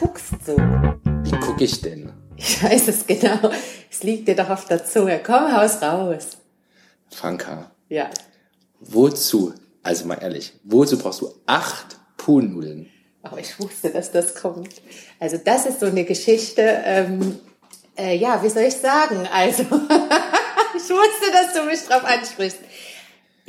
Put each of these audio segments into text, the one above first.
guckst so. Wie gucke ich denn? Ich weiß es genau. Es liegt dir doch auf der Zunge. Komm, haus raus. Franka, Ja. wozu, also mal ehrlich, wozu brauchst du acht Poolnudeln? Aber ich wusste, dass das kommt. Also das ist so eine Geschichte, ähm, äh, ja, wie soll ich sagen? Also, ich wusste, dass du mich drauf ansprichst.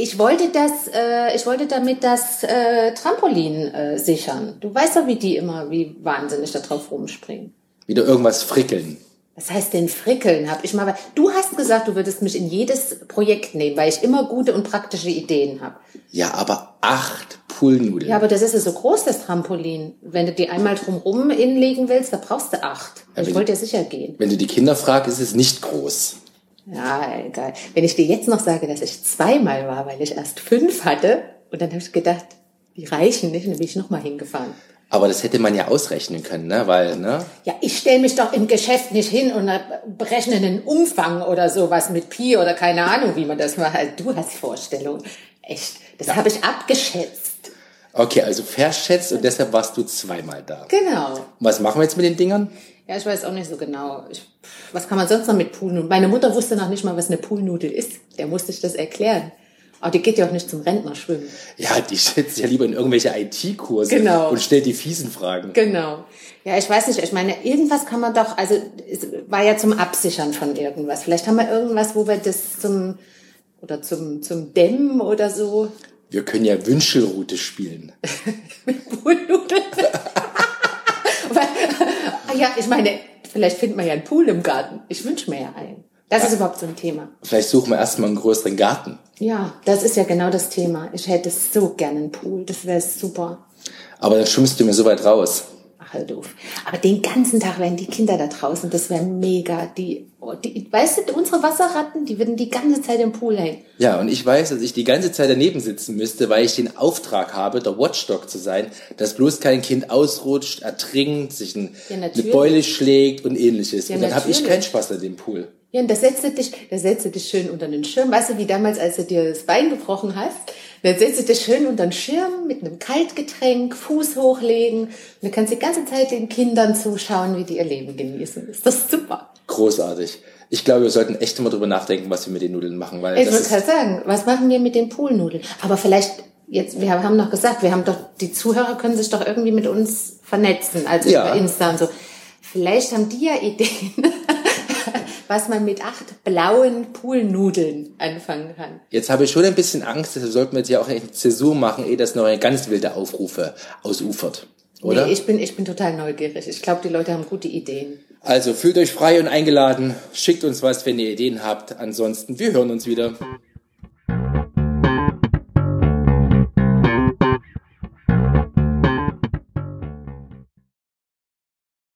Ich wollte das, äh, ich wollte damit das äh, Trampolin äh, sichern. Du weißt doch, wie die immer, wie wahnsinnig da drauf rumspringen. Wieder irgendwas frickeln. Was heißt denn frickeln? Hab ich mal. Du hast gesagt, du würdest mich in jedes Projekt nehmen, weil ich immer gute und praktische Ideen habe. Ja, aber acht Poolnudeln. Ja, aber das ist ja so groß, das Trampolin. Wenn du die einmal drumrum inlegen willst, da brauchst du acht. Ja, ich wollte ja sicher gehen. Wenn du die Kinder fragst, ist es nicht groß. Ja, egal. Wenn ich dir jetzt noch sage, dass ich zweimal war, weil ich erst fünf hatte, und dann habe ich gedacht, die reichen nicht, und dann bin ich nochmal hingefahren. Aber das hätte man ja ausrechnen können, ne? Weil, ne? Ja, ich stelle mich doch im Geschäft nicht hin und berechne einen Umfang oder sowas mit Pi oder keine Ahnung, wie man das macht. Also, Du hast Vorstellungen. Echt. Das habe ich abgeschätzt. Okay, also verschätzt und deshalb warst du zweimal da. Genau. Und was machen wir jetzt mit den Dingern? Ja, ich weiß auch nicht so genau. Ich, was kann man sonst noch mit Poolnudeln? Meine Mutter wusste noch nicht mal, was eine Poolnudel ist. Der musste ich das erklären. Aber die geht ja auch nicht zum Rentner schwimmen. Ja, die schätzt ja lieber in irgendwelche IT-Kurse Genau. und stellt die fiesen Fragen. Genau. Ja, ich weiß nicht. Ich meine, irgendwas kann man doch, also es war ja zum Absichern von irgendwas. Vielleicht haben wir irgendwas, wo wir das zum oder zum zum Dämmen oder so. Wir können ja Wünschelroute spielen. Poolnudeln. Aber, ah ja, ich meine, vielleicht findet man ja einen Pool im Garten. Ich wünsche mir ja einen. Das ist überhaupt so ein Thema. Vielleicht suchen wir erstmal einen größeren Garten. Ja, das ist ja genau das Thema. Ich hätte so gerne einen Pool. Das wäre super. Aber dann schwimmst du mir so weit raus. Ach, halt doof. Aber den ganzen Tag wären die Kinder da draußen. Das wäre mega. Die, die, weißt du, unsere Wasserratten, die würden die ganze Zeit im Pool hängen. Ja, und ich weiß, dass ich die ganze Zeit daneben sitzen müsste, weil ich den Auftrag habe, der Watchdog zu sein, dass bloß kein Kind ausrutscht, ertrinkt, sich ein, Ja, eine. Beule schlägt und ähnliches. Ja, und dann habe ich keinen Spaß an dem Pool. Ja, und da setzt du dich, da setzt du dich schön unter den Schirm. Weißt du, wie damals, als du dir das Bein gebrochen hast? Dann setzt du dich schön unter den Schirm mit einem Kaltgetränk, Fuß hochlegen. Und du kannst die ganze Zeit den Kindern zuschauen, wie die ihr Leben genießen. Ist das super? Großartig. Ich glaube, wir sollten echt immer drüber nachdenken, was wir mit den Nudeln machen, weil Ich wollte gerade sagen, was machen wir mit den Poolnudeln? Aber vielleicht, jetzt, wir haben noch gesagt, wir haben doch, die Zuhörer können sich doch irgendwie mit uns vernetzen, also Ja. über Insta und so. Vielleicht haben die ja Ideen, was man mit acht blauen Poolnudeln anfangen kann. jetzt habe ich schon ein bisschen Angst, deshalb sollten wir jetzt ja auch eine Zäsur machen, ehe das noch eine ganz wilde Aufrufe ausufert. Oder? Nee, ich bin, ich bin total neugierig. Ich glaube, die Leute haben gute Ideen. also fühlt euch frei und eingeladen, schickt uns was, wenn ihr Ideen habt. Ansonsten, wir hören uns wieder.